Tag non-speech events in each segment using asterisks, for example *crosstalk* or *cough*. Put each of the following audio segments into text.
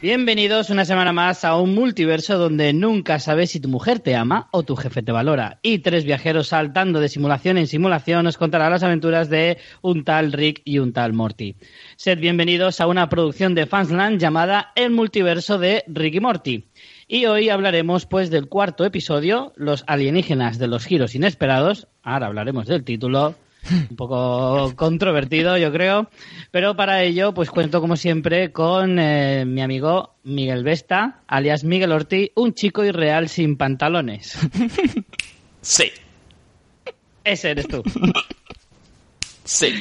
Bienvenidos una semana más a un multiverso donde nunca sabes si tu mujer te ama o tu jefe te valora. Y tres viajeros saltando de simulación en simulación nos contarán las aventuras de un tal Rick y un tal Morty. Sed bienvenidos a una producción de Fansland llamada El multiverso de Rick y Morty. Y hoy hablaremos pues del cuarto episodio, Los alienígenas de los giros inesperados. Ahora hablaremos del título un poco controvertido, yo creo. Pero para ello, pues cuento como siempre con eh, mi amigo Miguel Vesta, alias Miguel Ortiz, un chico irreal sin pantalones. *laughs* Sí. Ese eres tú. Sí.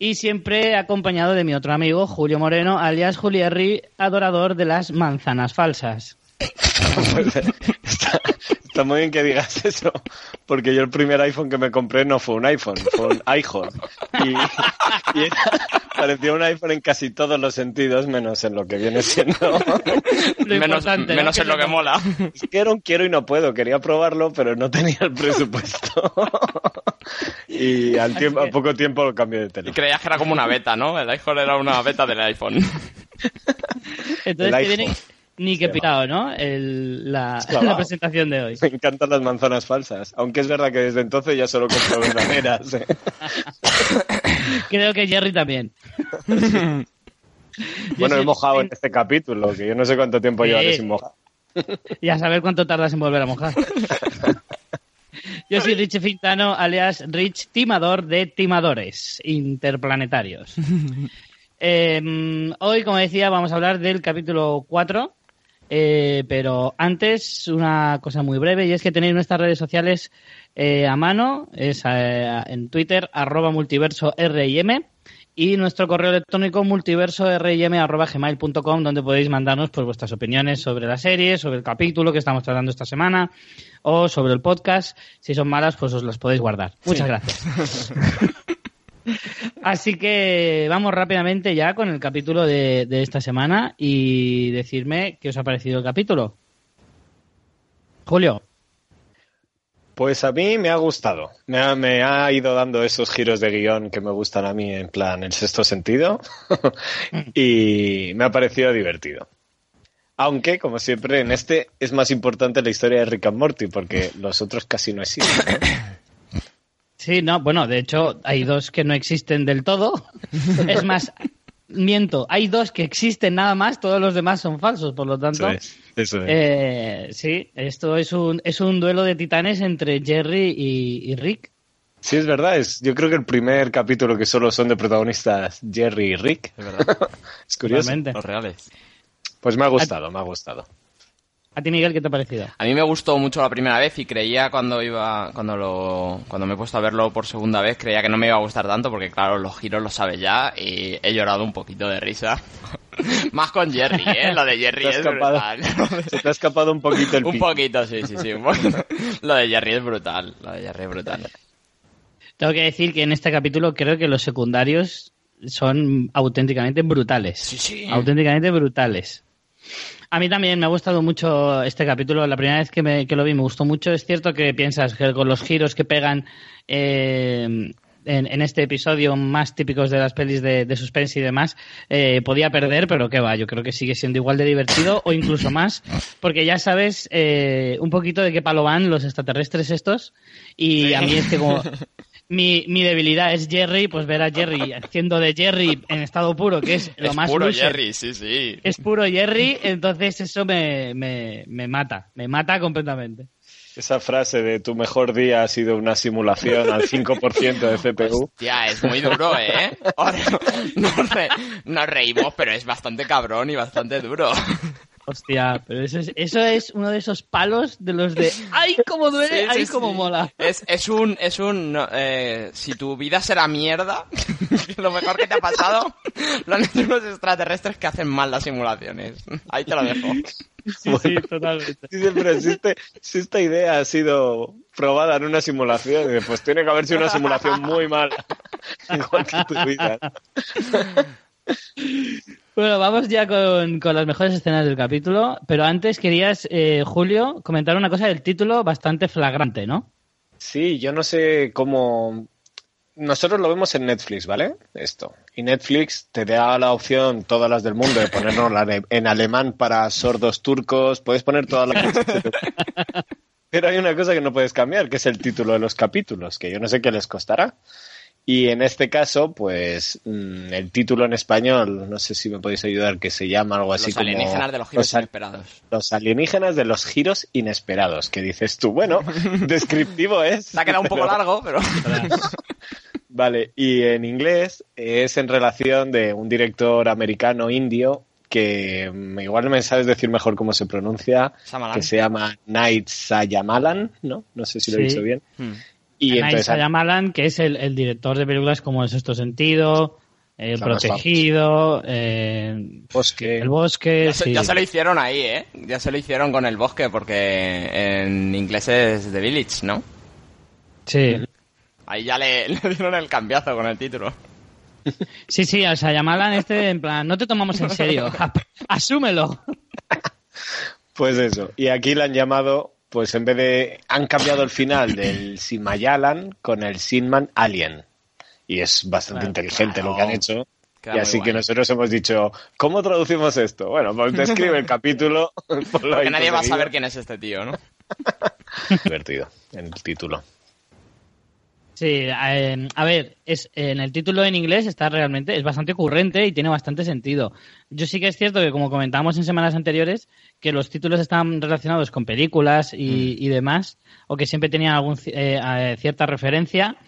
Y siempre acompañado de mi otro amigo, Julio Moreno, alias Julierri, adorador de las manzanas falsas. está, *laughs* está muy bien que digas *laughs* eso, porque yo el primer iPhone que me compré no fue un iPhone, fue un *laughs* iPhone. Y, y era- parecía un iPhone en casi todos los sentidos, menos en lo que viene siendo. Menos menos en lo que mola. Es que era un quiero y no puedo, quería probarlo, pero no tenía el presupuesto. *laughs* Y al, tiempo, a poco tiempo lo cambié de Y teléfono. creías que era como una beta, ¿no? El iPhone era una beta del iPhone. Entonces El que iPhone. Ni que pitado, ¿no? El- la, *laughs* presentación de hoy. Me encantan las manzanas falsas, aunque es verdad que desde entonces ya solo compro *laughs* verdaderas. ¿eh? *laughs* Creo que Jerry también. Bueno, he mojado en este capítulo, que yo no sé cuánto tiempo Sí. llevaré sin mojar. Y a saber cuánto tardas en volver a mojar. Yo soy Rich Fintano, alias Rich Timador de Timadores Interplanetarios. Eh, hoy, como decía, vamos a hablar del capítulo 4. Eh, pero antes, una cosa muy breve, y es que tenéis nuestras redes sociales eh, a mano, es eh, en Twitter, arroba multiverso RIM, y nuestro correo electrónico multiverso.rim.gmail.com donde podéis mandarnos pues vuestras opiniones sobre la serie, sobre el capítulo que estamos tratando esta semana o sobre el podcast. Si son malas, pues os las podéis guardar. Muchas gracias. *laughs* Así que vamos rápidamente ya con el capítulo de, de esta semana y decirme qué os ha parecido el capítulo. Julio. Pues a mí me ha gustado. Me ha, me ha ido dando esos giros de guion que me gustan a mí, en plan, en sexto sentido. *laughs* y me ha parecido divertido. Aunque, como siempre, en este es más importante la historia de Rick and Morty, porque los otros casi no existen. ¿no? *coughs* Sí, no, bueno, de hecho hay dos que no existen del todo. *laughs* Es más, miento, hay dos que existen nada más, todos los demás son falsos, por lo tanto. Eso es. Eso es. Eh, sí, esto es un, es un duelo de titanes entre Jerry y, y Rick. Sí, es verdad. Es, yo creo que el primer capítulo que solo son de protagonistas Jerry y Rick. Es verdad. *laughs* Es curioso. Realmente. Los reales. Pues me ha gustado, me ha gustado. A ti, Miguel, ¿qué te ha parecido? A mí me gustó mucho la primera vez y creía cuando iba, cuando lo, cuando me he puesto a verlo por segunda vez, creía que no me iba a gustar tanto porque claro, los giros los sabes ya y he llorado un poquito de risa. *laughs* Más con Jerry, ¿eh? Lo de Jerry es brutal. Se te ha escapado un poquito el *laughs* un pico. poquito, sí, sí, sí. Lo de Jerry es brutal. Lo de Jerry es brutal. Tengo que decir que en este capítulo creo que los secundarios son auténticamente brutales. Sí, sí. Auténticamente brutales. A mí también me ha gustado mucho este capítulo. La primera vez que, me- lo vi me gustó mucho. Es cierto que piensas que con los giros que pegan eh, en, este episodio más típicos de las pelis de, suspense y demás, eh, podía perder, pero que va, yo creo que sigue siendo igual de divertido o incluso más, porque ya sabes eh, un poquito de qué palo van los extraterrestres estos. Y a mí es que como, *laughs* mi, mi debilidad es Jerry, pues ver a Jerry *laughs* haciendo de Jerry en estado puro, que es lo es más puro loser, Jerry, sí, sí. Es puro Jerry, entonces eso me, me, me mata, me mata completamente. Esa frase de tu mejor día ha sido una simulación al 5% de CPU. Hostia, es muy duro, ¿eh? Ahora, *laughs* nos, re- nos reímos, pero es bastante cabrón y bastante duro. Hostia, pero eso es, eso es uno de esos palos de los de ¡ay, cómo *laughs* duele! Sí, ¡ay, sí, cómo sí. mola! Es, es un, es un, no, eh, si tu vida será mierda, *laughs* lo mejor que te ha pasado, lo han hecho unos extraterrestres que hacen mal las simulaciones. Ahí te lo dejo. Sí, sí, totalmente. Dice, pero si, este- si esta idea ha sido probada en una simulación, pues tiene que haber sido una simulación muy mala. *laughs* Igual que tu vida. Bueno, vamos ya con, con las mejores escenas del capítulo, pero antes querías, eh, Julio, comentar una cosa del título bastante flagrante, ¿no? Sí, yo no sé cómo. Nosotros lo vemos en Netflix, ¿vale? Esto. Y Netflix te da la opción, todas las del mundo, de ponernos en alemán para sordos turcos. Puedes poner todas las. Pero hay una cosa que no puedes cambiar, que es el título de los capítulos, que yo no sé qué les costará. Y en este caso, pues mm, el título en español, no sé si me podéis ayudar, que se llama algo así Los como alienígenas de los giros los inesperados. los alienígenas de los giros inesperados, que dices tú, bueno, *laughs* descriptivo es. Se ha quedado un poco largo, pero... *laughs* Vale, y en inglés es en relación de un director americano indio que mm, igual no me sabes decir mejor cómo se pronuncia, que se llama Night Sayamalan, ¿no? No sé si lo he dicho bien. Hmm. Y entonces Shyamalan, que es el, el director de películas como El Sexto Sentido, El Protegido, eh, Bosque. El Bosque... Ya se, sí. ya se lo hicieron ahí, ¿eh? Ya se lo hicieron con el bosque, porque en inglés es The Village, ¿no? Sí. Ahí ya le, *laughs* le dieron el cambiazo con el título. Sí, sí, al Shyamalan este, en plan, no te tomamos en serio, *laughs* asúmelo. *laughs* Pues eso. Y aquí le han llamado, pues en vez de. Han cambiado el final del Simayalan con el Sinman Alien. Y es bastante Claro, inteligente lo que han hecho. Queda y así que nosotros hemos dicho, ¿cómo traducimos esto? Bueno, pues describe el *laughs* capítulo. *laughs* ponlo ahí Que nadie va a saber quién es este tío, ¿no? *laughs* Divertido en el título. Sí, eh, a ver, es, en el título en inglés está realmente, es bastante ocurrente y tiene bastante sentido. Yo sí que es cierto que, como comentábamos en semanas anteriores, que los títulos están relacionados con películas y, y demás, o que siempre tenían algún, eh, cierta referencia.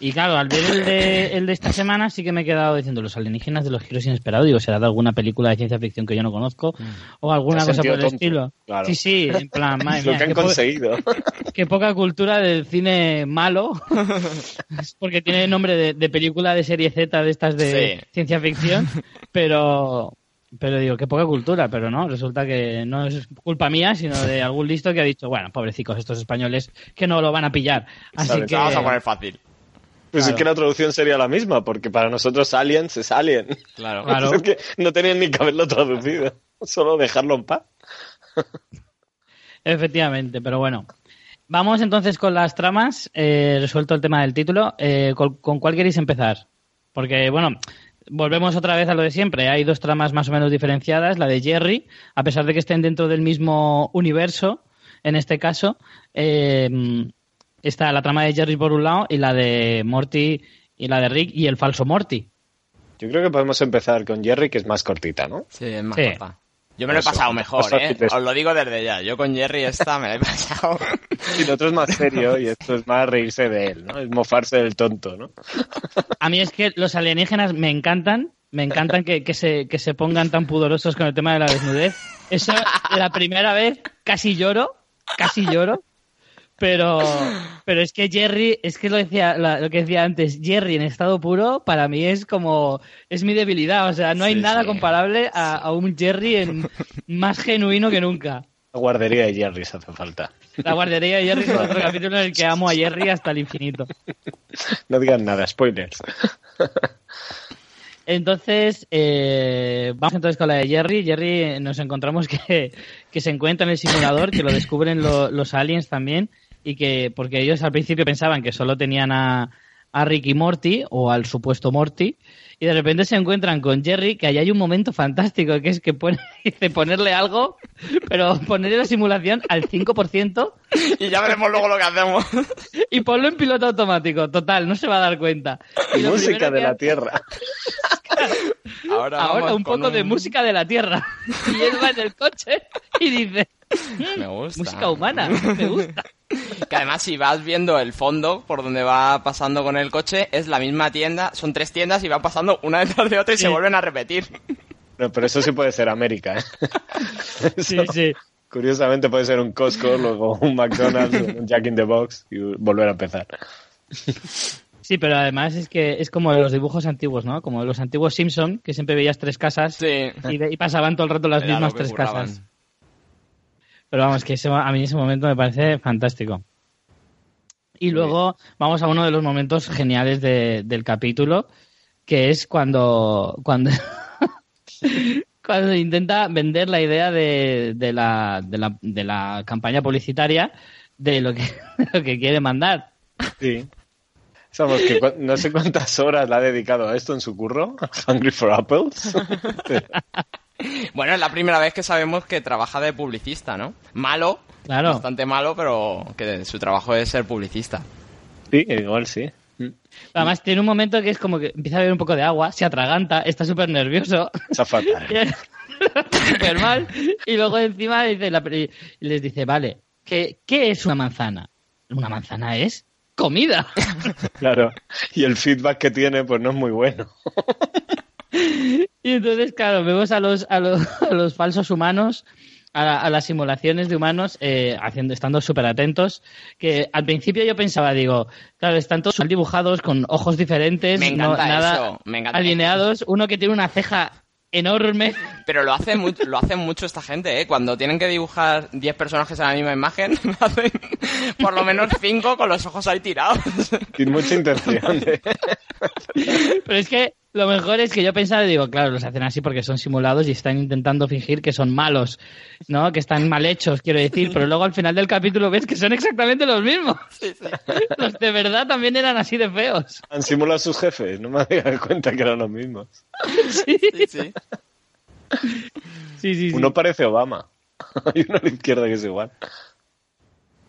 Y claro, al ver el de, el de esta semana sí que me he quedado diciendo los alienígenas de los giros inesperados. Digo, será de alguna película de ciencia ficción que yo no conozco o alguna cosa por el tonto, estilo. claro. Sí, sí, en plan, *laughs* madre Es lo mía, que han po- conseguido. *laughs* Qué poca cultura del cine malo, *laughs* Es porque tiene nombre de, de película de serie Z de estas de Sí. ciencia ficción, pero pero digo, qué poca cultura, pero no, resulta que no es culpa mía, sino de algún listo que ha dicho, bueno, pobrecicos estos españoles que no lo van a pillar. Así Sabes, que Vamos a poner fácil. Pues Claro. es que la traducción sería la misma, porque para nosotros aliens es alien. Claro. Claro. Es que no tenían ni que haberlo traducido. Solo dejarlo en paz. Efectivamente, pero bueno. Vamos entonces con las tramas. Eh, resuelto el tema del título. Eh, ¿con, con cuál queréis empezar? Porque, bueno, volvemos otra vez a lo de siempre. Hay dos tramas más o menos diferenciadas. La de Jerry, a pesar de que estén dentro del mismo universo, en este caso, eh, está la trama de Jerry por un lado y la de Morty y la de Rick y el falso Morty. Yo creo que podemos empezar con Jerry, que es más cortita, ¿no? Sí, es más Sí. corta. Yo me lo he pasado mejor, ¿eh? Os lo digo desde ya. Yo con Jerry esta me la he pasado. *laughs* Y lo otro es más serio y esto es más reírse de él, ¿no? Es mofarse del tonto, ¿no? A mí es que los alienígenas me encantan, me encantan que, que se, que se pongan tan pudorosos con el tema de la desnudez. Eso, la primera vez casi lloro, casi lloro, pero, pero es que Jerry, es que lo, decía, lo que decía antes, Jerry en estado puro para mí es como, es mi debilidad, o sea, no hay Sí, nada sí. comparable a, a un Jerry en, *laughs* más genuino que nunca. La guardería de Jerry se hace falta. La guardería de Jerry es *laughs* otro capítulo en el que amo a Jerry hasta el infinito. No digan nada, spoilers. *laughs* Entonces, eh, vamos entonces con la de Jerry. Jerry eh, nos encontramos que, que se encuentra en el simulador, que lo descubren lo- los aliens también, y que, porque ellos al principio pensaban que solo tenían a, a Ricky Morty o al supuesto Morty y de repente se encuentran con Jerry que ahí hay un momento fantástico que es que pone, *laughs* dice ponerle algo pero ponerle la simulación al 5% Y ya veremos luego lo que hacemos. *laughs* y ponlo en piloto automático total no se va a dar cuenta Y Música de la hace- Tierra. *laughs* Ahora, un poco de música de la Tierra *laughs* y él va en el coche y dice Me gusta. música humana me gusta Que además si vas viendo el fondo por donde va pasando con el coche, es la misma tienda, son tres tiendas y van pasando una detrás de otra y se vuelven a repetir. No, pero eso sí puede ser América, ¿eh? *laughs* sí Eso, sí Curiosamente puede ser un Costco, luego un McDonald's, un Jack in the Box y volver a empezar. Sí, pero además es que es como los dibujos antiguos, ¿no? Como los antiguos Simpson, que siempre veías tres casas Sí. y, pasaban todo el rato las Era mismas tres curraban. casas. Pero vamos, que ese- a mí ese momento me parece fantástico. Y luego vamos a uno de los momentos geniales de- del capítulo, que es cuando cuando *laughs* cuando intenta vender la idea de, de la, de, la, de la campaña publicitaria de lo que, *laughs* de lo que quiere mandar. Sí. Sabemos que cu- no sé cuántas horas la ha dedicado a esto en su curro, Hungry for Apples. *laughs* Bueno, es la primera vez que sabemos que trabaja de publicista, ¿no? Malo, Claro. bastante malo, pero que su trabajo es ser publicista. Sí, igual sí. Además, tiene un momento que es como que empieza a beber un poco de agua, se atraganta, está súper nervioso, Está fatal. *laughs* súper mal, y luego encima dice la- y les dice, vale, ¿qué, ¿qué es una manzana? Una manzana es comida. *laughs* Claro. Y el feedback que tiene, pues no es muy bueno. Y entonces, claro, vemos a los, a los, *laughs* a los falsos humanos, a, la- a las simulaciones de humanos, eh, haciendo, estando súper atentos, que al principio yo pensaba, digo, claro, están todos dibujados con ojos diferentes, Me no- encanta nada eso, me encanta. alineados, uno que tiene una ceja enorme. Pero lo hace mu- lo hacen mucho esta gente, ¿eh? Cuando tienen que dibujar 10 personajes en la misma imagen, *laughs* hacen por lo menos 5 con los ojos ahí tirados. Sin mucha intención. ¿eh? Pero es que lo mejor es que yo pensaba, digo, claro, los hacen así porque son simulados y están intentando fingir que son malos, ¿no? Que están mal hechos, quiero decir, pero luego al final del capítulo ves que son exactamente los mismos. *laughs* Los de verdad también eran así de feos. Han simulado a sus jefes. No me había dado cuenta que eran los mismos. Sí, Sí, sí. sí, sí. sí. Uno parece Obama. *laughs* Hay uno a la izquierda que es igual.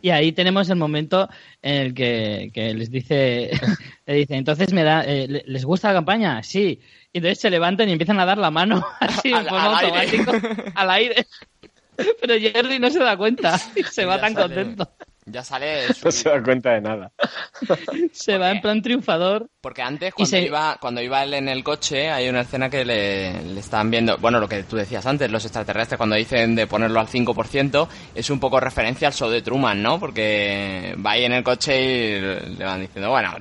Y ahí tenemos el momento en el que, que les dice, *laughs* le dice, entonces me da, eh, ¿le- ¿les gusta la campaña? Sí. Y entonces se levantan y empiezan a dar la mano *laughs* así Al- en forma al aire. automático al aire. *laughs* Pero Jerry no se da cuenta y se va tan sale- contento. Ya sale *laughs* No se da cuenta de nada. *laughs* Se va en plan triunfador. Porque antes, cuando, se- iba, cuando iba él en el coche, hay una escena que le, le están viendo. Bueno, lo que tú decías antes, los extraterrestres, cuando dicen de ponerlo al 5%, es un poco referencia al show de Truman, ¿no? Porque va ahí en el coche y le van diciendo, bueno,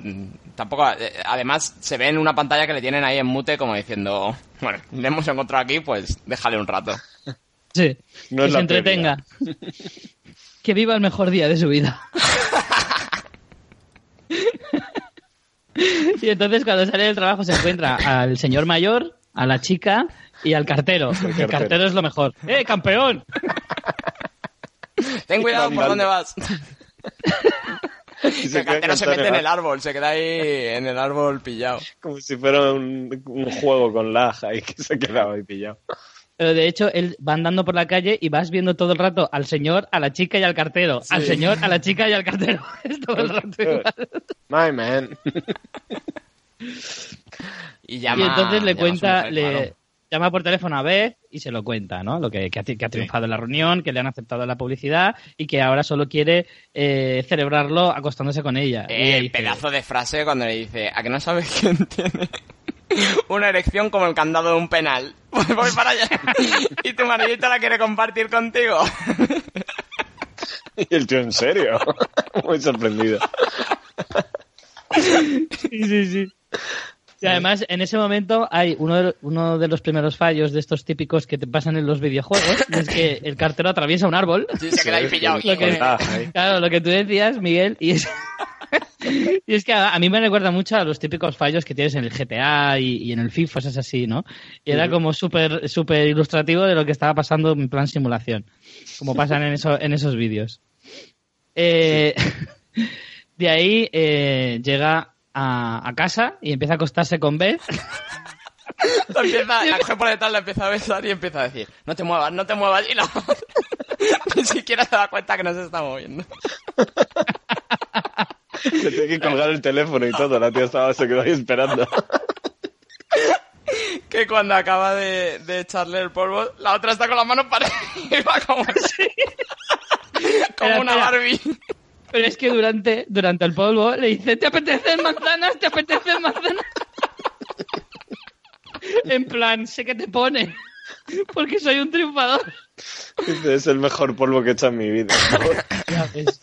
tampoco. eh, Además, se ve en una pantalla que le tienen ahí en mute, como diciendo, *laughs* bueno, le hemos encontrado aquí, pues déjale un rato. Sí. No que se entretenga. Que viva el mejor día de su vida. *laughs* y entonces cuando sale del trabajo se encuentra al señor mayor, a la chica y al cartero. El cartero. cartero es lo mejor. ¡Eh, campeón! Ten cuidado por dónde vas. *laughs* Y el cartero se mete en el árbol, se queda ahí en el árbol pillado. Como si fuera un, un juego con lag ahí que se quedaba ahí pillado. Pero de hecho, él va andando por la calle y vas viendo todo el rato al señor, a la chica y al cartero. Al señor, a la chica y al cartero. *laughs* Es todo el rato igual. My man. Y, llama, y entonces le cuenta, mujer, le claro. llama por teléfono a Beth y se lo cuenta, ¿no? Lo que, que ha, tri- que ha triunfado en la reunión, que le han aceptado la publicidad y que ahora solo quiere eh, celebrarlo acostándose con ella. Eh, dice, pedazo de frase cuando le dice, ¿a que no sabes *laughs* quién tiene *laughs* una erección como el candado de un penal? *laughs* Pues voy para allá. y tu maridito la quiere compartir contigo. *laughs* Y el tío, ¿en serio? Muy sorprendido. Sí, sí, sí. Y además, en ese momento hay uno de, uno de los primeros fallos de estos típicos que te pasan en los videojuegos, es que el cartero atraviesa un árbol. Sí, se queda ahí pillado. Lo que-. Claro, lo que tú decías, Miguel, y es, *laughs* y es que a, a mí me recuerda mucho a los típicos fallos que tienes en el GTA y, y en el FIFA, es así, ¿no? Y era como súper súper ilustrativo de lo que estaba pasando en plan simulación, como pasan en, eso, en esos vídeos. Eh, *laughs* de ahí eh, llega a, a casa y empieza a acostarse con Beth. *laughs* La, empieza, la coge por detrás, la empieza a besar y empieza a decir, no te muevas, no te muevas. Y la ni siquiera se da cuenta que no se está moviendo. *laughs* Le tengo que colgar el teléfono y todo. La tía estaba, se quedó ahí esperando. *laughs* Que cuando acaba de, de echarle el polvo, la otra está con las manos para *laughs* arriba como, como Espera, una. Barbie. Pero es que durante, durante el polvo le dice, ¿te apetecen manzanas? ¿Te apetecen manzanas? En plan, sé que te pone. Porque soy un triunfador. Dice, es el mejor polvo que he hecho en mi vida. Ya ves.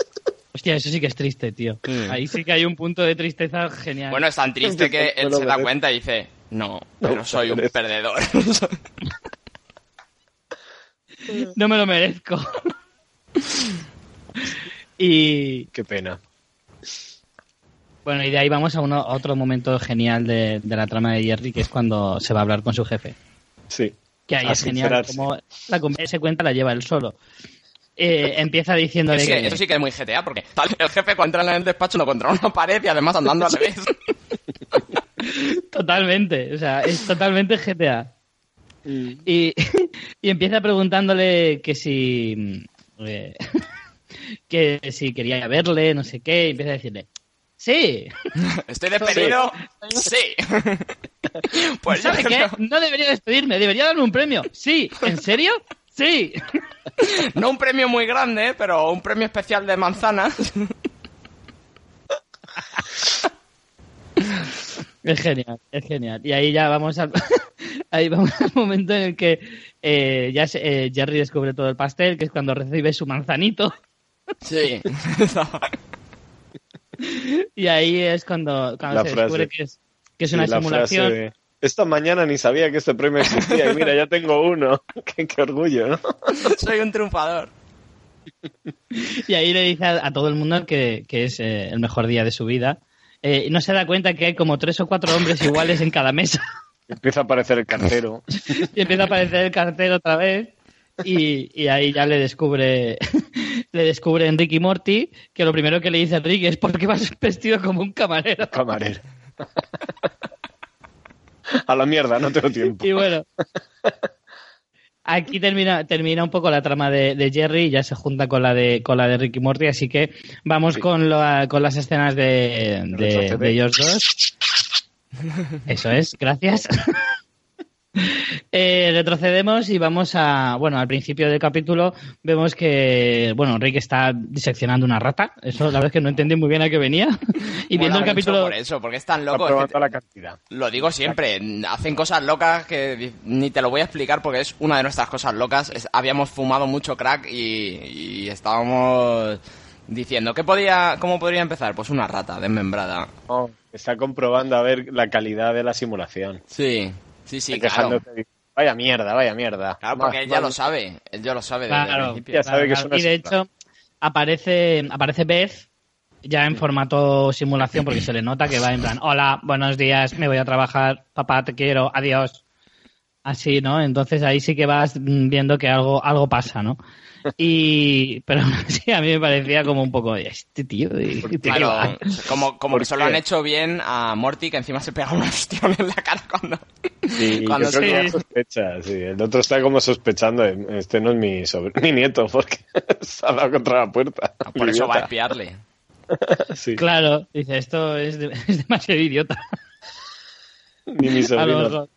Hostia, eso sí que es triste, tío. Ahí sí que hay un punto de tristeza genial. Bueno, es tan triste que él se da cuenta y dice, no, pero No, soy un perdedor. *laughs* *laughs* no me lo merezco. y Qué pena. bueno, y de ahí vamos a, uno, a otro momento genial de, de la trama de Jerry, que es cuando se va a hablar con su jefe. Sí. Que ahí A es genial, como la conversa se cuenta la lleva él solo. Eh, empieza diciéndole que que, eso sí que es muy GTA, porque tal, el jefe cuando entra en el despacho no contra una pared y además andando al revés. *laughs* Totalmente, o sea, es totalmente GTA. Mm. Y, y empieza preguntándole que si. eh, *laughs* que si quería verle, no sé qué, y empieza a decirle. Sí, *laughs* ¿Estoy despedido? Sí. Pues yo ¿sabe qué? No debería despedirme, debería darme un premio. Sí, ¿en serio? Sí. *laughs* No un premio muy grande, pero un premio especial de manzanas. *laughs* Es genial, es genial. Y ahí ya vamos al, *laughs* ahí vamos al momento en el que eh, ya se- eh, Jerry descubre todo el pastel, que es cuando recibe su manzanito. Sí. Y ahí es cuando, se frase. descubre que es, que es una Sí, simulación. frase de, Esta mañana ni sabía que este premio existía y mira, ya tengo uno. *laughs* qué, qué orgullo, ¿no? *laughs* Soy un triunfador. Y ahí le dice a, a todo el mundo que, que es eh, el mejor día de su vida. Eh, y no se da cuenta que hay como tres o cuatro hombres iguales en cada mesa. *laughs* Empieza a aparecer el cartero. y empieza a aparecer el cartero otra vez. Y, y ahí ya le descubre le descubre Enrique y Morty que lo primero que le dice Enrique es ¿por qué vas vestido como un camarero? Camarero. *laughs* A la mierda, no tengo tiempo. Y bueno, *laughs* aquí termina, termina un poco la trama de, de Jerry y ya se junta con la de con la de Ricky Morty, así que vamos Sí. con, la- con las escenas de, de, de ellos dos. *laughs* Eso es, gracias. *laughs* Eh, retrocedemos y vamos a, bueno, al principio del capítulo vemos que, bueno, Rick está diseccionando una rata. Eso la verdad es que no entendí muy bien a qué venía. *laughs* Y viendo el capítulo, Por eso, porque es tan Está loco. es que probando la cantidad. Lo digo siempre, hacen cosas locas que ni te lo voy a explicar porque es una de nuestras cosas locas. Es- habíamos fumado mucho crack y, y estábamos diciendo, ¿qué podía, ¿cómo podría empezar? Pues una rata desmembrada. Oh, está comprobando a ver la calidad de la simulación. Sí, sí, sí, claro. Vaya mierda, vaya mierda. Claro, porque él ya lo sabe, él ya lo sabe desde el Claro, principio. Ya sabe que es claro. una Y de hecho, aparece, aparece Beth ya en formato simulación porque se le nota que va en plan, hola, buenos días, me voy a trabajar, papá, te quiero, adiós. Así, ¿no? Entonces ahí sí que vas mm, viendo que algo, algo pasa, ¿no? Y, pero sí, a mí me parecía como un poco, este tío, ¿de qué te Claro, va?". como, como ¿Por que solo han hecho bien a Morty, que encima se pega un ostión en la cara cuando... Sí, Cuando que ya sospecha, sí. El otro está como sospechando, de, este no es mi, sobr- *laughs* mi nieto, porque *laughs* se ha dado contra la puerta. Por eso va a espiarle. *laughs* Sí, Claro, dice, esto es, de- es demasiado idiota. ni mi sobrino.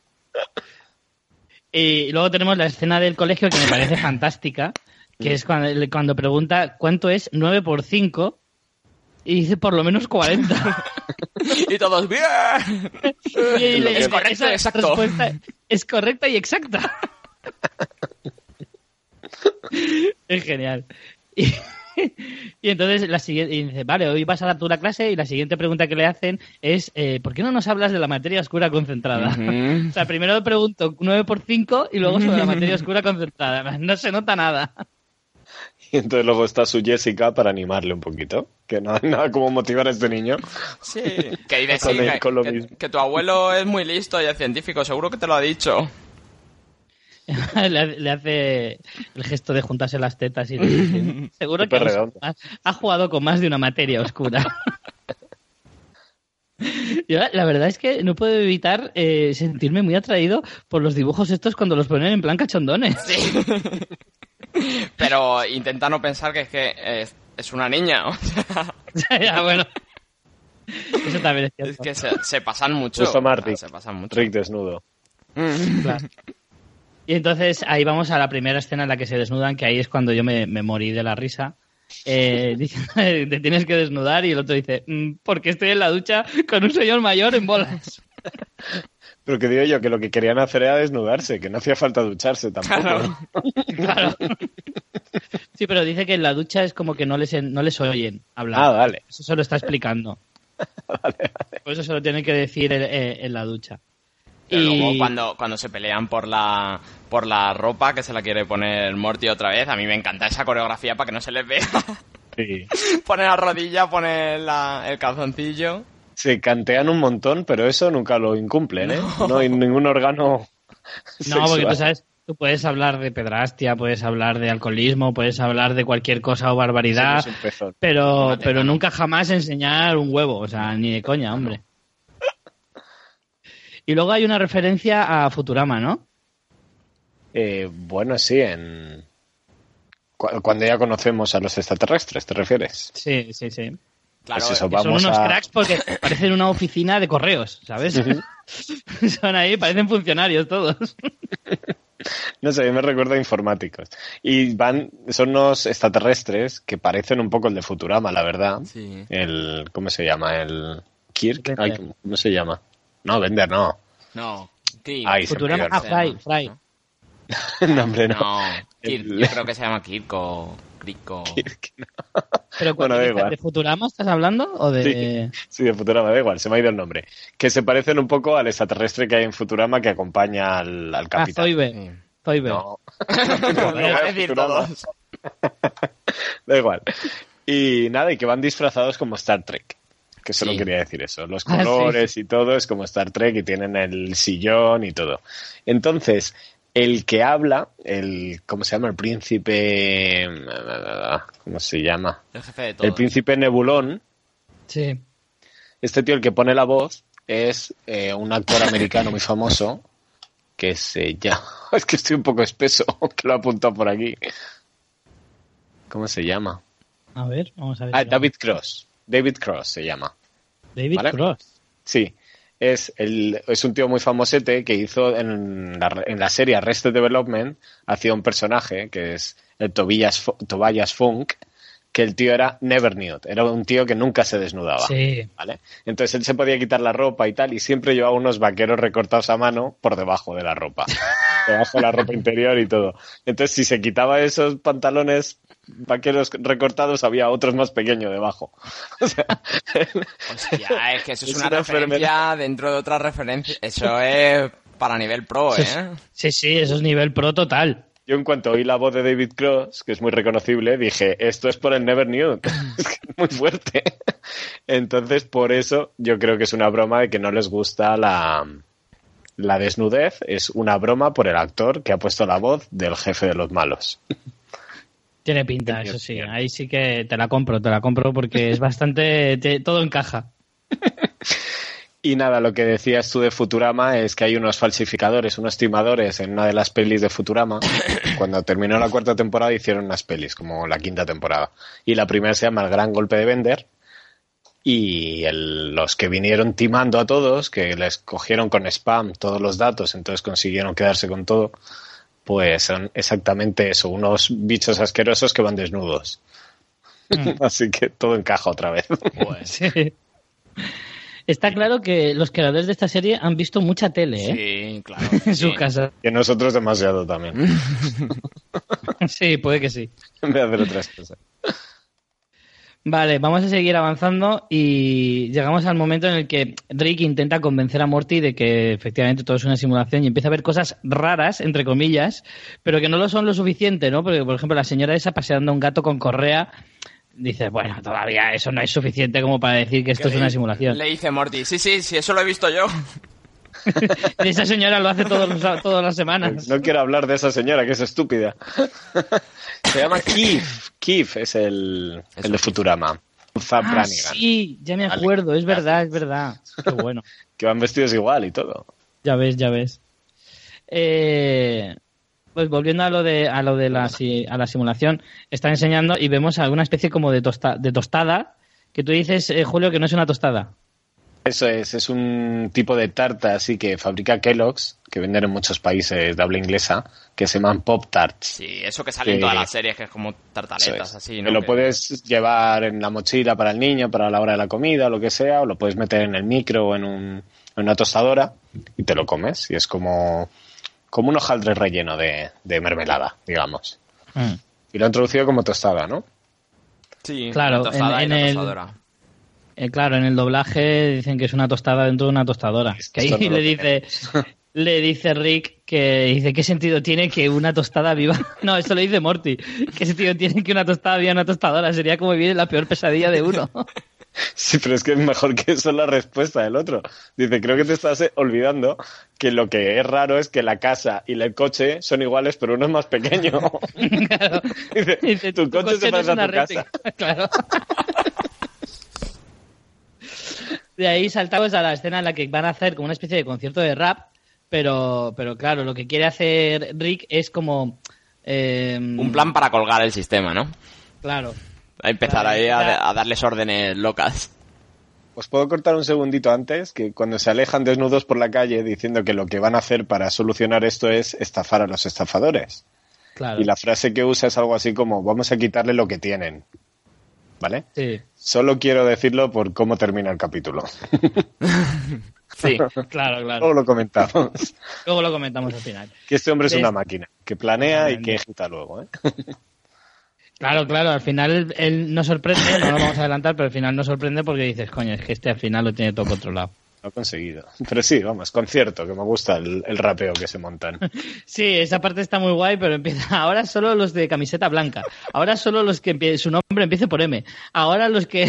Y luego tenemos la escena del colegio que me parece fantástica, que es cuando, cuando pregunta cuánto es 9 por 5 y dice por lo menos 40. *laughs* Y todos, ¡bien! Y le- Es correcto esa y exacto. respuesta es correcta y exacta. *laughs* es genial. Y, *laughs* y entonces la siguiente y dice, vale, hoy vas a dar tú la clase y la siguiente pregunta que le hacen es eh, ¿por qué no nos hablas de la materia oscura concentrada? O sea, primero pregunto 9 por 5 y luego sobre la materia oscura concentrada. No se nota nada. Y *laughs* entonces luego está su Jessica para animarle un poquito. Que no hay nada como motivar a este niño. Sí, *laughs* que dice Con sí, el- que, con lo que- mismo. que tu abuelo es muy listo y es científico, seguro que te lo ha dicho. *laughs* le, hace el gesto de juntarse las tetas y le dice, seguro que ha, redondo. ha- ha jugado con más de una materia oscura. Yo, la verdad es que no puedo evitar eh, sentirme muy atraído por los dibujos estos cuando los ponen en plan cachondones. Sí. Pero intenta no pensar que es que es, es una niña. O sea, *laughs* ya, bueno. Eso también es cierto. es que se, se pasan mucho. Justo más o sea, Rick. Se pasan mucho. Rick desnudo. Mm. Claro. Y entonces ahí vamos a la primera escena en la que se desnudan, que ahí es cuando yo me, me morí de la risa. Eh, *laughs* dice, te tienes que desnudar y el otro dice, "Mm, porque estoy en la ducha con un señor mayor en bolas. *laughs* Pero que digo yo, que lo que querían hacer era desnudarse, que no hacía falta ducharse tampoco. Claro. *laughs* Claro. *laughs* Sí, pero dice que en la ducha es como que no les, no les oyen hablar. Ah, vale. Eso se lo está explicando. *laughs* Por eso se lo tienen que decir en, en- en la ducha. Pero Y- luego cuando, cuando se pelean por la, por la ropa que se la quiere poner Morty otra vez, a mí me encanta esa coreografía para que no se les vea. Sí. pone la rodilla, pone la- el calzoncillo. Se cantean un montón, pero eso nunca lo incumplen, ¿eh? No, hay ningún órgano. *laughs* No, porque tú sabes, tú puedes hablar de pedrastia, puedes hablar de alcoholismo, puedes hablar de cualquier cosa o barbaridad, no pero, pero nunca jamás enseñar un huevo, o sea, ni de coña, hombre. Y luego hay una referencia a Futurama, ¿no? Eh, bueno, sí, en. cu- Cuando ya conocemos a los extraterrestres, ¿te refieres? Sí, sí, sí. Claro, Pues eso, Que son unos a- cracks porque parecen una oficina de correos, ¿sabes? *laughs* son ahí, parecen funcionarios todos. *laughs* No sé, me recuerda a informáticos. Y van, son unos extraterrestres que parecen un poco el de Futurama, la verdad. Sí. El, ¿cómo se llama? El Kirk. Ay, ¿Cómo se llama? No, Bender, no. No, Kirk. Ay, Futurama, ah, Fry, Fry. No, *laughs* hombre, no. No, Kirk. El- Yo creo que se llama Kirk o o... Kirk, no. Pero Bueno, da ¿de, igual. ¿de Futurama estás hablando o de...? Sí, de Futurama, da igual, se me ha ido el nombre. Que se parecen un poco al extraterrestre que hay en Futurama que acompaña al, al Ah, capitán. Zoibe. Sí. Zoibe. No, Lo voy a decir Futurama. todos. *laughs* da igual. Y nada, y que van disfrazados como Star Trek. Que solo Sí. quería decir eso. Los Ah, sí, colores y todo es como Star Trek y tienen el sillón y todo. Entonces, el que habla, el, ¿cómo se llama? El príncipe, ¿cómo se llama? El jefe de todos. El príncipe Nebulón, Sí. este tío el que pone la voz es eh, un actor americano muy famoso que se llama... *laughs* Es que estoy un poco espeso, *laughs* que lo he apuntado por aquí. ¿Cómo se llama? A ver, vamos a ver. Ah, David Cross. David Cross se llama. David ¿vale? Cross. Sí. Es, el, es un tío muy famosete que hizo en la, en la serie Arrested Development, hacía un personaje que es el Tobias, Fu- Tobias Funk, que el tío era never nude, era un tío que nunca se desnudaba. Sí. ¿vale? Entonces él se podía quitar la ropa y tal, y siempre llevaba unos vaqueros recortados a mano por debajo de la ropa. *laughs* debajo de la ropa interior y todo. Entonces, si se quitaba esos pantalones vaqueros recortados, había otros más pequeños debajo. *laughs* O sea, Hostia, es que eso es, Es una, una referencia enfermedad. dentro de otra referencia. Eso es para nivel pro, ¿eh? Sí, sí, eso es nivel pro total. yo en cuanto oí la voz de David Cross, que es muy reconocible, dije, esto es por el Never Nude. *laughs* es que es muy fuerte. Entonces, por eso, yo creo que es una broma de que no les gusta la, la desnudez. Es una broma por el actor que ha puesto la voz del jefe de los malos. *laughs* Tiene pinta, eso sí. Ahí sí que te la compro, te la compro porque es bastante... *laughs* te- todo encaja. Y nada, lo que decías tú de Futurama es que hay unos falsificadores, unos timadores en una de las pelis de Futurama. *coughs* Cuando terminó la cuarta temporada hicieron unas pelis, como la quinta temporada. Y la primera se llama El Gran Golpe de Bender. Y el- los que vinieron timando a todos, que les cogieron con spam todos los datos, entonces consiguieron quedarse con todo, pues son exactamente eso, unos bichos asquerosos que van desnudos. Mm. *laughs* Así que todo encaja otra vez. Pues, *laughs* Sí. Está claro que los creadores de esta serie han visto mucha tele, ¿eh? sí, claro. *laughs* En sí. su casa. que nosotros demasiado también. Sí, puede que sí. en vez de hacer otras cosas. Vale, vamos a seguir avanzando y llegamos al momento en el que Rick intenta convencer a Morty de que efectivamente todo es una simulación y empieza a ver cosas raras, entre comillas, pero que no lo son lo suficiente, ¿no? Porque, por ejemplo, la señora esa paseando a un gato con correa dice, bueno, todavía eso no es suficiente como para decir que esto es una simulación. Le dice Morty, sí, sí, sí, eso lo he visto yo. *laughs* *laughs* Y esa señora lo hace todos los- todas las semanas. No quiero hablar de esa señora, que es estúpida. *laughs* Se llama Keith. Keith es el, el de Futurama. Ah, sí, ya me Vale. acuerdo, es verdad, es verdad. Qué bueno. *laughs* que van vestidos igual y todo. Ya ves, ya ves. Eh, pues volviendo a lo de a lo de la a la simulación, está enseñando y vemos alguna especie como de, tosta- de tostada que tú dices, eh, Julio, que no es una tostada. Eso es, es un tipo de tarta así que fabrica Kellogg's, que venden en muchos países de habla inglesa, que se llaman Pop Tarts. Sí, eso que sale en Sí. todas las series, que es como tartaletas, es. así, ¿no? Que lo Que- puedes llevar en la mochila para el niño, para la hora de la comida, o lo que sea, o lo puedes meter en el micro o en, un- en una tostadora y te lo comes. Y es como, como un hojaldre relleno de, de mermelada, digamos. Mm. Y lo han introducido como tostada, ¿no? Sí, Claro, en- y la en el- tostadora. Eh, claro, en el doblaje dicen que es una tostada dentro de una tostadora. Que ahí no le dice, le dice Rick que dice qué sentido tiene que una tostada viva. *laughs* No, eso lo dice Morty. ¿Qué sentido tiene que una tostada viva en una tostadora? Sería como vivir la peor pesadilla de uno. *laughs* Sí, pero es que es mejor que eso la respuesta del otro. Dice, creo que te estás eh, olvidando que lo que es raro es que la casa y el coche son iguales, pero uno es más pequeño. *laughs* Claro. Dice, Dice, tu, coche, se no es parece a una tu casa. Claro. De ahí saltamos a la escena en la que van a hacer como una especie de concierto de rap, pero, pero claro, lo que quiere hacer Rick es como... eh, Un plan para colgar el sistema, ¿no? Claro. A empezar ahí a, a darles órdenes locas. Os puedo cortar un segundito antes, que cuando se alejan desnudos por la calle diciendo que lo que van a hacer para solucionar esto es estafar a los estafadores. Claro. Y la frase que usa es algo así como, vamos a quitarle lo que tienen. ¿Vale? Sí, Solo quiero decirlo por cómo termina el capítulo. *laughs* Sí. claro, claro. Luego lo comentamos. Luego lo comentamos al final. Que este hombre es una máquina, que planea y que ejecuta luego. ¿eh? Claro, claro, al final él, él nos sorprende, no lo vamos a adelantar, pero al final nos sorprende porque dices, coño, es que este al final lo tiene todo controlado. Lo conseguido. *laughs* Pero sí, vamos, concierto, que me gusta el, el rapeo que se montan. *laughs* Sí, esa parte está muy guay, pero empieza *laughs* ahora solo los de camiseta blanca. Ahora solo los que empie- su nombre empiece por M. Ahora los que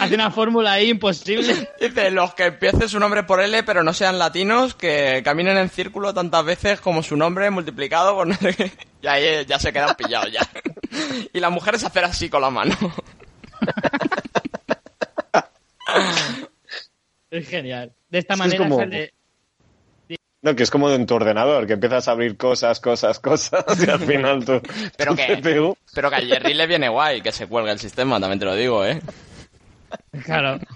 hace una fórmula ahí imposible. Dice, los que empiecen su nombre por L, pero no sean latinos, que caminen en círculo tantas veces como su nombre multiplicado por no sé qué. Y ahí eh, ya se quedan pillados ya. Y las mujeres hacer así con la mano. Es genial. De esta Es que es manera como- sale- No, que es como en tu ordenador, que empiezas a abrir cosas, cosas, cosas, y al *laughs* final tu, Pero tu que, CPU pero que *laughs* a Jerry le viene guay que se cuelgue el sistema, también te lo digo, ¿eh? Claro. *laughs*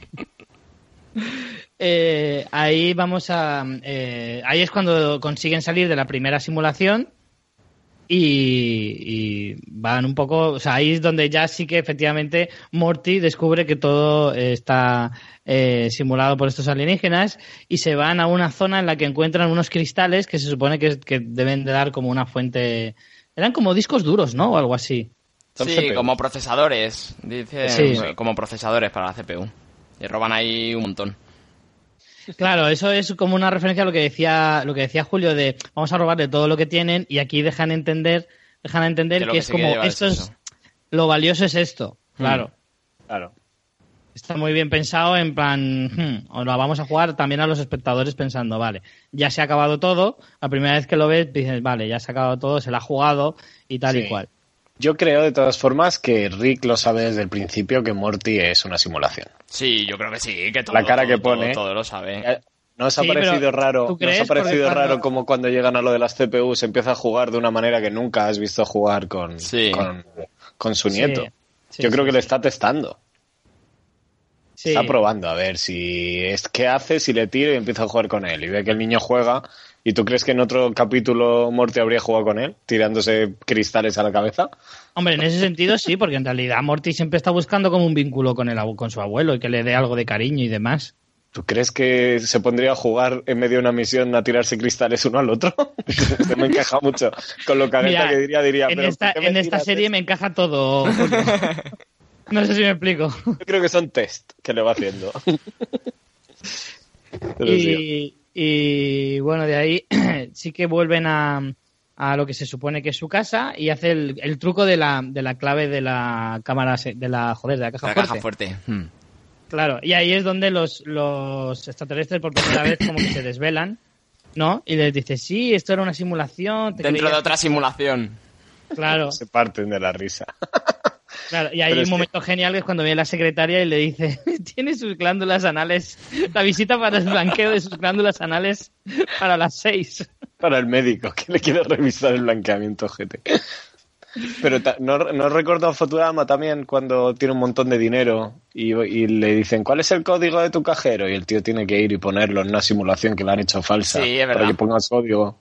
Eh, ahí vamos a. eh, ahí es cuando consiguen salir de la primera simulación y, y van un poco. O sea, ahí es donde ya sí que efectivamente Morty descubre que todo eh, está eh, simulado por estos alienígenas y se van a una zona en la que encuentran unos cristales que se supone que, que deben de dar como una fuente. Eran como discos duros, ¿no? O algo así. Sí, como procesadores, dice, Sí. como procesadores para la CPU. Y roban ahí un montón. Claro, eso es como una referencia a lo que decía, lo que decía Julio de vamos a robarle todo lo que tienen y aquí dejan entender, dejan entender Que que, lo que es como esto es, eso. lo valioso es esto, claro. Claro. Está muy bien pensado en plan, hmm, o lo vamos a jugar también a los espectadores pensando, vale, ya se ha acabado todo, la primera vez que lo ves dices, vale, ya se ha acabado todo, se la ha jugado y tal y cual. Yo creo de todas formas que Rick lo sabe desde el principio que Morty es una simulación. Sí, yo creo que sí, que todo, La cara todo, que pone. Todo, todo lo sabe. Eh, ¿No os ha Sí, parecido raro? ¿tú ¿No os ha parecido cuando- raro como cuando llegan a lo de las CPU se empieza a jugar de una manera que nunca has visto jugar con, Sí. con, con su nieto? sí, Yo creo sí, que le está testando. Sí. Está probando a ver si es qué hace si le tiro y empieza a jugar con él y ve que el niño juega y tú crees que en otro capítulo Morty habría jugado con él tirándose cristales a la cabeza. Hombre, en ese sentido sí, porque en realidad Morty siempre está buscando como un vínculo con, el, con su abuelo y que le dé algo de cariño y demás. ¿Tú crees que se pondría a jugar en medio de una misión a tirarse cristales uno al otro? Se *laughs* me encaja mucho con lo Mira, que diría, diría. en "¿Pero esta, en esta serie esto?". me encaja todo. *laughs* No sé si me explico. Yo creo que son test que le va haciendo. Y, *laughs* y, bueno, de ahí *clears throat* sí que vuelven a, a lo que se supone que es su casa y hace el, el truco de la, de la clave de la cámara, se- de la, joder, de la caja La fuerte. caja fuerte. Hmm. Claro, y ahí es donde los, los extraterrestres por primera vez como que se desvelan, ¿no? Y les dice, sí, esto era una simulación. te Dentro de otra simulación. Claro. Se parten de la risa. *laughs* Claro, y hay Pero un que- momento genial que es cuando viene la secretaria y le dice, *laughs* tiene sus glándulas anales, la visita para el blanqueo de sus glándulas anales para las seis. Para el médico que le quiere revisar el blanqueamiento GT. Pero ¿no, no recuerdo a Futurama también cuando tiene un montón de dinero y, y le dicen ¿cuál es el código de tu cajero? Y el tío tiene que ir y ponerlo en una simulación que le han hecho falsa Sí, es para que pongas código.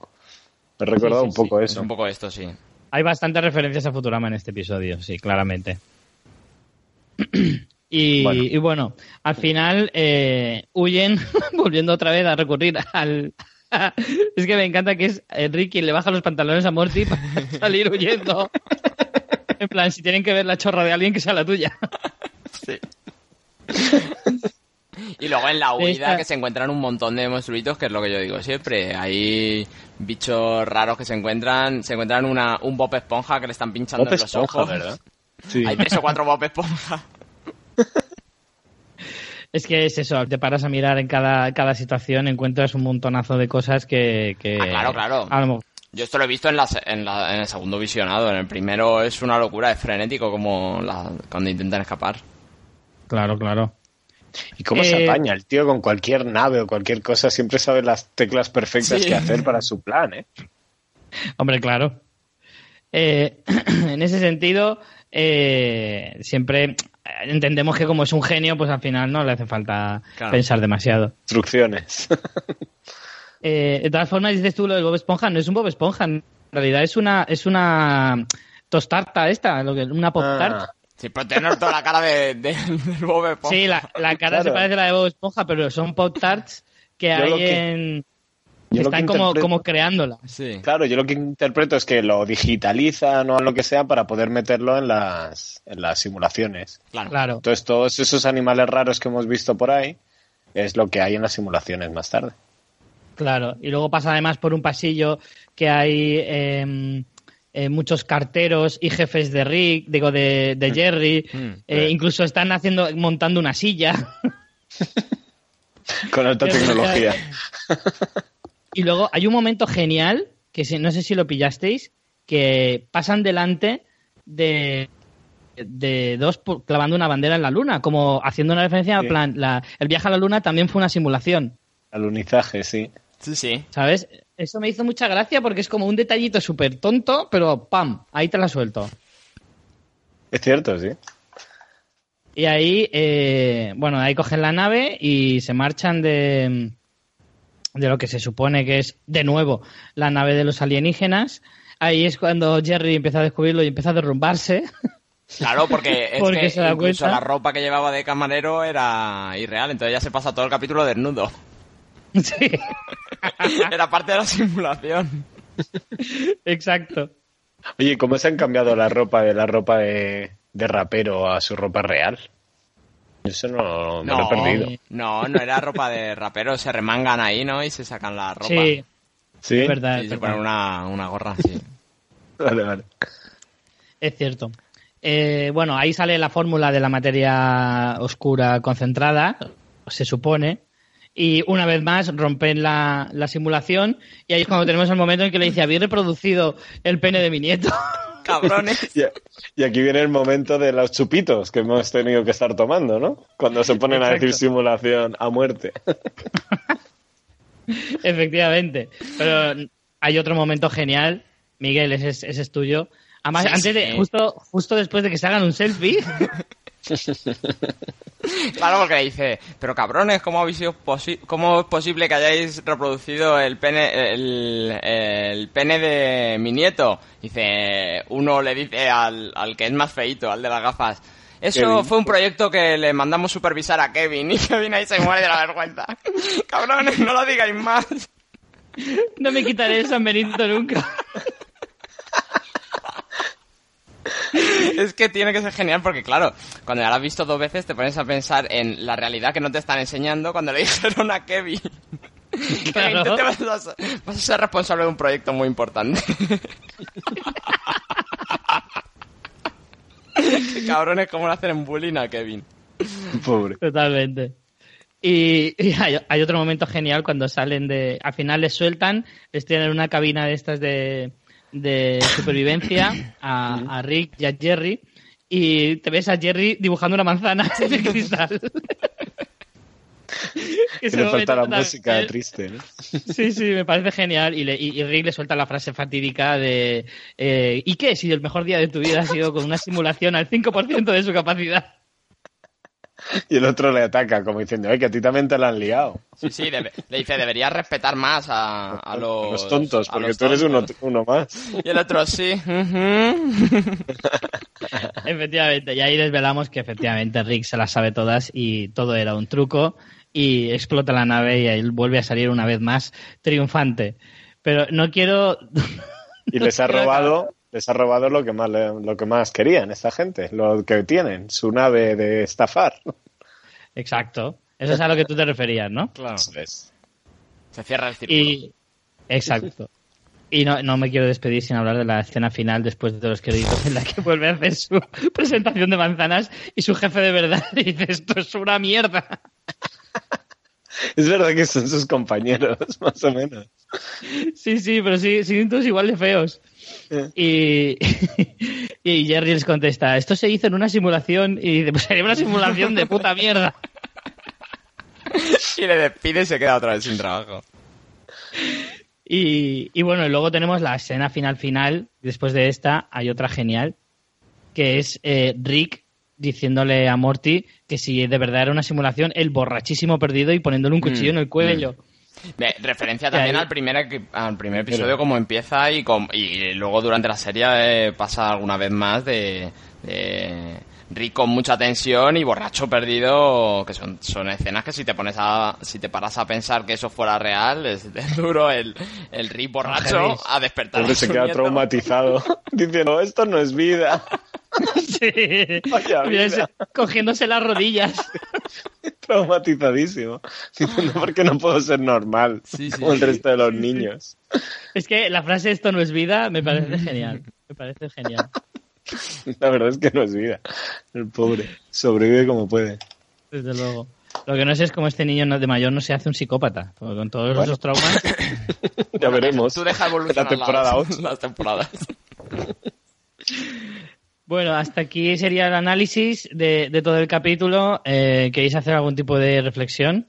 Me he recordado Sí, sí, un poco Es eso. un poco esto, sí. Hay bastantes referencias a Futurama en este episodio, sí, claramente. *clears throat* Y Bueno. y bueno, al final eh, huyen, *laughs* volviendo otra vez a recurrir al... *laughs* es que me encanta que es Enrique quien le baja los pantalones a Morty para *laughs* salir huyendo. En plan, si tienen que ver la chorra de alguien que sea la tuya. Y luego en la huida Esta- que se encuentran un montón de monstruitos, que es lo que yo digo siempre. Hay bichos raros que se encuentran. Se encuentran una, un Bob Esponja que le están pinchando Bob en los Esponja, ojos. ¿verdad? Sí. *laughs* Hay tres o cuatro Bob Esponja. *laughs* Es que es eso, te paras a mirar en cada, cada situación, encuentras un montonazo de cosas que... que Ah, claro, claro. a lo mejor- Yo esto lo he visto en, la, en, la- en el segundo visionado. En el primero es una locura, es frenético como la- cuando intentan escapar. claro, claro. ¿Y cómo Eh, se apaña el tío con cualquier nave o cualquier cosa? Siempre sabe las teclas perfectas Sí. que hacer para su plan, ¿eh? Hombre, claro. Eh, *clears throat* en ese sentido, eh, siempre entendemos que como es un genio, pues al final no le hace falta Claro. pensar demasiado. Instrucciones. *laughs* Eh, de todas formas, dices tú lo del Bob Esponja, no es un Bob Esponja, en realidad es una, es una tostarta esta, lo que, una pop tart. Ah, Sí, pero tener toda la cara de, de- del Bob Esponja. Sí, la, la cara se Claro. parece a la de Bob Esponja, pero son pop tarts que Yo hay que- en... que lo que están como, como creándolas. Sí. Claro, yo lo que interpreto es que lo digitalizan o lo que sea para poder meterlo en las, en las simulaciones. Claro. Claro. Entonces, todos esos animales raros que hemos visto por ahí es lo que hay en las simulaciones más tarde. Claro, y luego pasa además por un pasillo que hay em, eh, muchos carteros y jefes de Rick, digo, de, de Jerry. Mm, eh, incluso están haciendo, montando una silla. *laughs* Con alta *laughs* tecnología. *laughs* y luego hay un momento genial, que no sé si lo pillasteis, que pasan delante de, de dos clavando una bandera en la luna, como haciendo una referencia Sí. a plan, la- el viaje a la luna también fue una simulación. Alunizaje, sí. Sí, sí. ¿Sabes? Eso me hizo mucha gracia porque es como un detallito súper tonto, pero ¡pam! Ahí te la suelto. Es cierto, sí. Y ahí, eh, bueno, ahí cogen la nave y se marchan de, de lo que se supone que es, de nuevo, la nave de los alienígenas. Ahí es cuando Jerry empieza a descubrirlo y empieza a derrumbarse. Claro, porque *laughs* es Porque que se da incluso cuenta. la ropa que llevaba de camarero era irreal, entonces ya se pasa todo el capítulo desnudo. *laughs* sí, *laughs* Era parte de la simulación. exacto. Oye, ¿cómo se han cambiado la ropa de la ropa de, de rapero a su ropa real? Eso no me lo he perdido. no, no era ropa de rapero, se remangan ahí, ¿no? Y se sacan la ropa. Sí, Sí, es verdad. Es se verdad. ponen una, una gorra, sí. *laughs* Vale, vale. Es cierto. Eh, bueno, ahí sale la fórmula de la materia oscura concentrada, se supone. Y una vez más rompen la, la simulación y ahí es cuando tenemos el momento en que le dice, habéis reproducido el pene de mi nieto. *laughs* Cabrones. Y, y aquí viene el momento de los chupitos que hemos tenido que estar tomando, ¿no? Cuando se ponen a decir simulación a muerte. *laughs* Efectivamente. Pero hay otro momento genial. Miguel, ese, es- ese es tuyo. Además, Sí, antes de, sí. justo, justo después de que se hagan un selfie, *laughs* Claro, porque dice, pero cabrones, ¿cómo, habéis sido posi- ¿cómo es posible que hayáis reproducido el pene, el, el pene de mi nieto? Dice, uno le dice al, al que es más feito, al de las gafas. Eso Kevin. fue un proyecto que le mandamos supervisar a Kevin *laughs* y Kevin ahí se muere de la vergüenza. *laughs* Cabrones, no lo digáis más. no me quitaré el San Benito nunca. *laughs* *laughs* Es que tiene que ser genial porque, claro, cuando ya lo has visto dos veces te pones a pensar en la realidad que no te están enseñando cuando le *laughs* dijeron a Kevin. Kevin, Claro. tú te vas a, ser- vas a ser responsable de un proyecto muy importante. *laughs* Qué cabrones, cómo le hacen bullying a Kevin. Pobre. Totalmente. Y, y hay, hay otro momento genial cuando salen de. Al final les sueltan, les tienen en una cabina de estas de, de supervivencia a, a Rick y a Jerry. y te ves a Jerry dibujando una manzana *laughs* en el cristal. *laughs* Que le falta la música triste, ¿no? *laughs* Sí, sí, me parece genial. Y, le, y, y Rick le suelta la frase fatídica de eh, ¿Y qué si el mejor día de tu vida ha sido con una simulación al 5% de su capacidad? Y el otro le ataca como diciendo, ay, que a ti también te la han liado. Sí, sí, debe- le dice, deberías respetar más a, a los, los tontos, porque los tú eres uno, tontos". uno más. Y el otro, sí. *laughs* Efectivamente, y ahí desvelamos que efectivamente Rick se las sabe todas y todo era un truco y explota la nave y él vuelve a salir una vez más triunfante. Pero no quiero... Y les ha *laughs* robado, les ha robado lo que más lo que más querían esta gente, lo que tienen, su nave de estafar. Exacto. Eso es a lo que tú te referías, ¿no? Claro. Es. Se cierra el círculo. Y exacto. Y no, no me quiero despedir sin hablar de la escena final después de los créditos en la que vuelve a hacer su *laughs* presentación de manzanas y su jefe de verdad *laughs* dice esto es una mierda. Es verdad que son sus compañeros, *laughs* más o menos. Sí, sí, pero sí, siguen todos igual de feos. Y, *laughs* y Jerry les contesta, esto se hizo en una simulación y dice, pues sería una simulación de puta mierda. *laughs* Y le despide y se queda otra vez sin trabajo. Y, y bueno, y luego tenemos la escena final final. Después de esta hay otra genial, que es eh, Rick diciéndole a Morty que si de verdad era una simulación, el borrachísimo perdido y poniéndole un cuchillo Mm, en el cuello. De- referencia también al primer, al primer episodio, cómo empieza y, com- y luego durante la serie eh, pasa alguna vez más de, de Rick con mucha tensión y borracho perdido, que son, son escenas que si te pones a, si te paras a pensar que eso fuera real, es, es duro el, el Rick borracho a despertar. Se queda traumatizado, *laughs* diciendo, esto no es vida. *laughs* Sí. Vaya vida. cogiéndose las rodillas. *laughs* Traumatizadísimo. *laughs* Diciendo, ¿por qué no puedo ser normal? Sí, sí. Como el resto de los niños. Es que la frase esto no es vida me parece *laughs* genial. Me parece genial. La verdad es que no es vida. El pobre. Sobrevive como puede. Desde luego. Lo que no sé es cómo este niño de mayor no se hace un psicópata. porque con todos Bueno. esos traumas. *laughs* Ya veremos. Tú deja evolucionar La temporada las, 8. las temporadas. Bueno, hasta aquí sería el análisis de, de todo el capítulo. Eh, ¿Queréis hacer algún tipo de reflexión?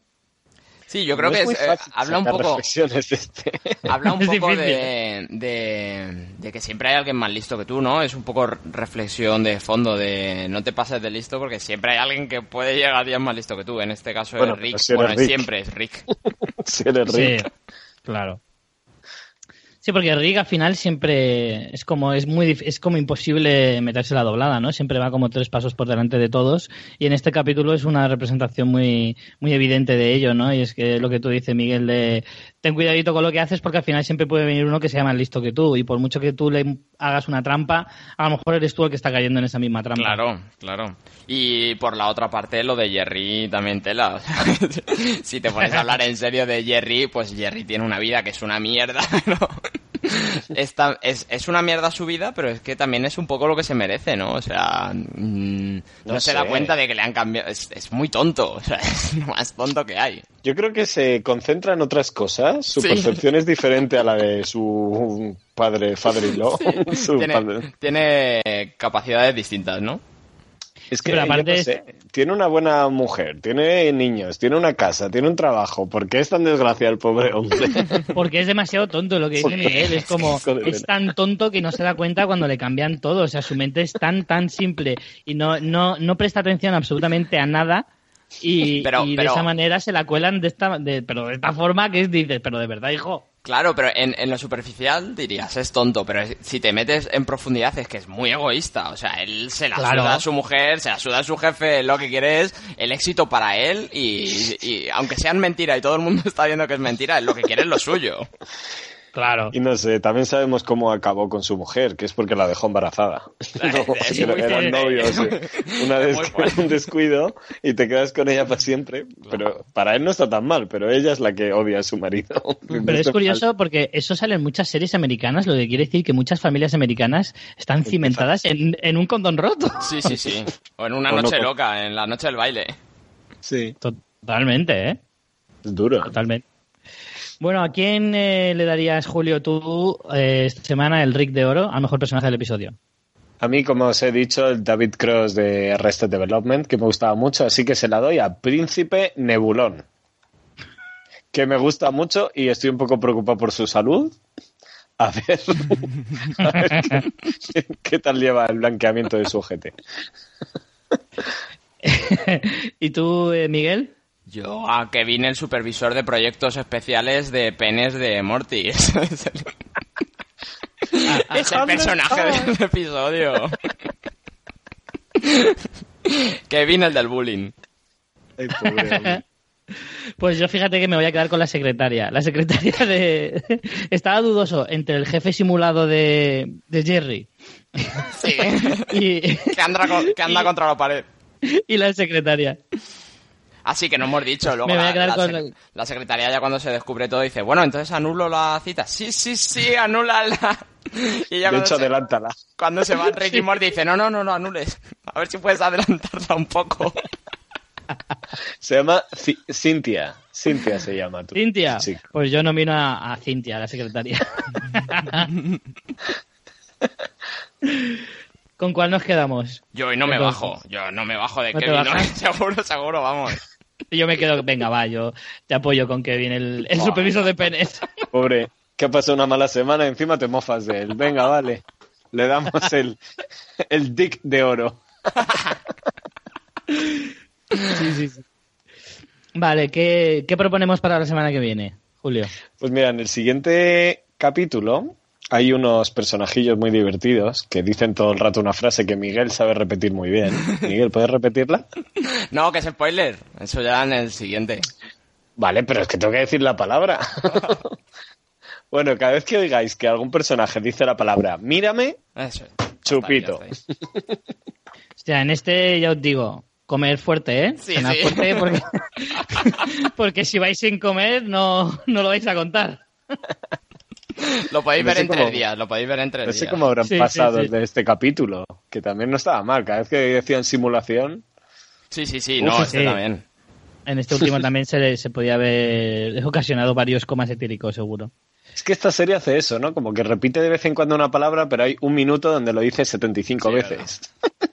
Sí, yo creo No que es, eh, habla un poco... reflexiones de este. *laughs* Habla un Es poco difícil. de, de, de que siempre hay alguien más listo que tú, ¿no? Es un poco reflexión de fondo, de no te pases de listo porque siempre hay alguien que puede llegar a días más listo que tú. En este caso Bueno, es Rick. si bueno, Rick. siempre es Rick. *laughs* Si eres rico. Sí, claro. Sí, porque Rick al final siempre es como es muy es como imposible meterse la doblada, ¿no? Siempre va como tres pasos por delante de todos y en este capítulo es una representación muy muy evidente de ello, ¿no? Y es que lo que tú dices, Miguel, de ten cuidadito con lo que haces porque al final siempre puede venir uno que sea más listo que tú y por mucho que tú le hagas una trampa, a lo mejor eres tú el que está cayendo en esa misma trampa. Claro, claro. Y por la otra parte, lo de Jerry también tela. *laughs* Si te pones a hablar en serio de Jerry, pues Jerry tiene una vida que es una mierda. *laughs* ¿no? Esta- es, es una mierda su vida, pero es que también es un poco lo que se merece, ¿no? O sea, mm, no, No se da cuenta de que le han cambiado. Es, es muy tonto, o sea, *laughs* es lo más tonto que hay. Yo creo que se concentra en otras cosas. Su Sí. percepción es diferente a la de su padre, *laughs* father-in-law. Su Tiene, padre. tiene capacidades distintas, ¿no? Es que Pero yo aparte no sé, tiene una buena mujer, tiene niños, tiene una casa, tiene un trabajo. ¿Por qué es tan desgraciado el pobre hombre? *laughs* Porque es demasiado tonto lo que dice Miguel. Es como, es tan tonto que no se da cuenta cuando le cambian todo. O sea, su mente es tan, tan simple y no, no, no presta atención absolutamente a nada. Y, Pero- y de pero- esa manera se la cuelan de esta, de, pero de esta forma que es, dices, pero de verdad, hijo. Claro, pero en, en lo superficial dirías, es tonto, pero si te metes en profundidad es que es muy egoísta. O sea, él se la Claro. suda a su mujer, se la suda a su jefe, lo que quiere es el éxito para él y, y aunque sean mentira y todo el mundo *laughs* está viendo que es mentira, él lo que quiere es lo suyo. Claro. Y no sé, también sabemos cómo acabó con su mujer, que es porque la dejó embarazada. *laughs* *laughs* No, Es era- muy eran novios. sí. *laughs* Una fuerte. un descuido y te quedas con ella para siempre. Pero para él no está tan mal, pero ella es la que odia a su marido. Pero es curioso porque eso sale en muchas series americanas, lo que quiere decir que muchas familias americanas están cimentadas en, en un condón roto. Sí, sí, sí. O en una O noche loca, en la noche del baile. Sí, Totalmente, ¿eh? es duro. Totalmente. Bueno, ¿a quién eh, le darías, Julio, tú, eh, esta semana el Rick de Oro al mejor personaje del episodio? A mí, como os he dicho, el David Cross de Arrested Development, que me gustaba mucho, así que se la doy a Príncipe Nebulón. Que me gusta mucho y estoy un poco preocupado por su salud. A ver, *laughs* a ver qué, qué tal lleva el blanqueamiento de su ojete. *laughs* ¿Y tú, eh, Miguel? Yo a Kevin, el supervisor de proyectos especiales de penes de Morty. *laughs* Es el, *laughs* es el personaje del episodio. Kevin, el del bullying. Ay, pobre hombre. Pues yo fíjate que me voy a quedar con la secretaria. La secretaria de... *laughs* Estaba dudoso entre el jefe simulado de, de Jerry Sí. y, que, anda, con- que anda contra la pared. y la secretaria. Así que no hemos dicho. *laughs* Luego Me voy a la, quedar la con sec- el- la secretaria ya cuando se descubre todo dice, bueno, entonces anulo la cita. Sí, sí, sí, anúlala. *laughs* Y ya De cuando hecho, se, adelántala. cuando se va *laughs* Ricky Morty dice, no, no, no, no anules. A ver si puedes adelantarla un poco. Se llama Ci- Cintia. Cintia se llama tú. Cintia. Sí. Pues yo nomino a, a Cintia, la secretaria. ¿Con cuál nos quedamos? Yo hoy no me bajo. Yo no me bajo de ¿No te Kevin. ¿no? *laughs* Seguro, seguro, vamos. *laughs* Yo me quedo, venga, va, yo te apoyo con Kevin, el, el supervisor de penes. *laughs* Pobre, que ha pasado una mala semana y encima te mofas de él. Venga, vale. Le damos el, el dick de oro. Sí, sí, sí. Vale, ¿qué, ¿qué proponemos para la semana que viene, Julio? Pues mira, en el siguiente capítulo hay unos personajillos muy divertidos que dicen todo el rato una frase que Miguel sabe repetir muy bien. *laughs* Miguel, ¿puedes repetirla? No, que es spoiler. Eso ya en el siguiente. Vale, pero es que tengo que decir la palabra. *laughs* bueno, cada vez que oigáis que algún personaje dice la palabra mírame, Eso. Chupito. Ya está, ya está. *laughs* O sea, en este ya os digo, comer fuerte, ¿eh? Sí, sí. fuerte porque, porque si vais sin comer no, no lo vais a contar. *laughs* Lo podéis No ver sé en cómo- tres días. Lo podéis ver en tres no sé días. cómo habrán Sí, sí, pasado sí. de este capítulo, que también no estaba mal. Cada vez que decían simulación, Sí, sí, sí. Uf, No, sí, este sí. también. En este último *laughs* también se, se podía haber ocasionado varios comas etíricos, seguro. es que esta serie hace eso, ¿no? Como que repite de vez en cuando una palabra, pero hay un minuto donde lo dice 75 Sí, veces.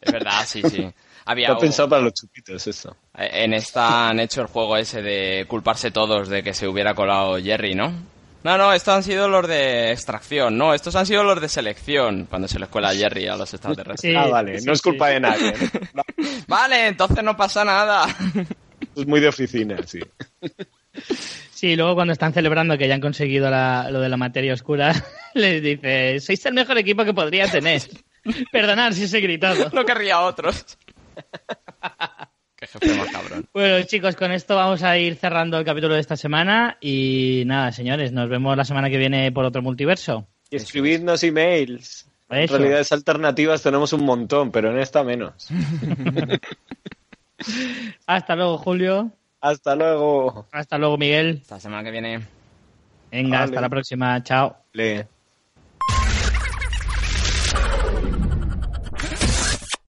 Es verdad, sí, sí. *laughs* Había Está pensado para los chupitos eso. En esta han hecho el juego ese de culparse todos de que se hubiera colado Jerry, ¿no? No, no, estos han sido los de extracción, no, estos han sido los de selección, cuando se les cuela Jerry a los extraterrestres. Sí, ah, vale, sí, no es sí. culpa de nadie. ¿no? *laughs* Vale, entonces no pasa nada. Es muy de oficina, sí. Sí, luego cuando están celebrando que ya han conseguido la- lo de la materia oscura, *laughs* les dice, sois el mejor equipo que podría tener. *laughs* Perdonad si os he gritado. No querría a otros. Qué jefe más cabrón. *laughs* Bueno, chicos, con esto vamos a ir cerrando el capítulo de esta semana y nada, señores, nos vemos la semana que viene por otro multiverso. Y escribidnos emails. En realidades alternativas tenemos un montón, pero en esta menos. *laughs* Hasta luego, Julio. Hasta luego. Hasta luego, Miguel. Esta semana que viene. Venga, Vale. hasta la próxima. Chao. Le-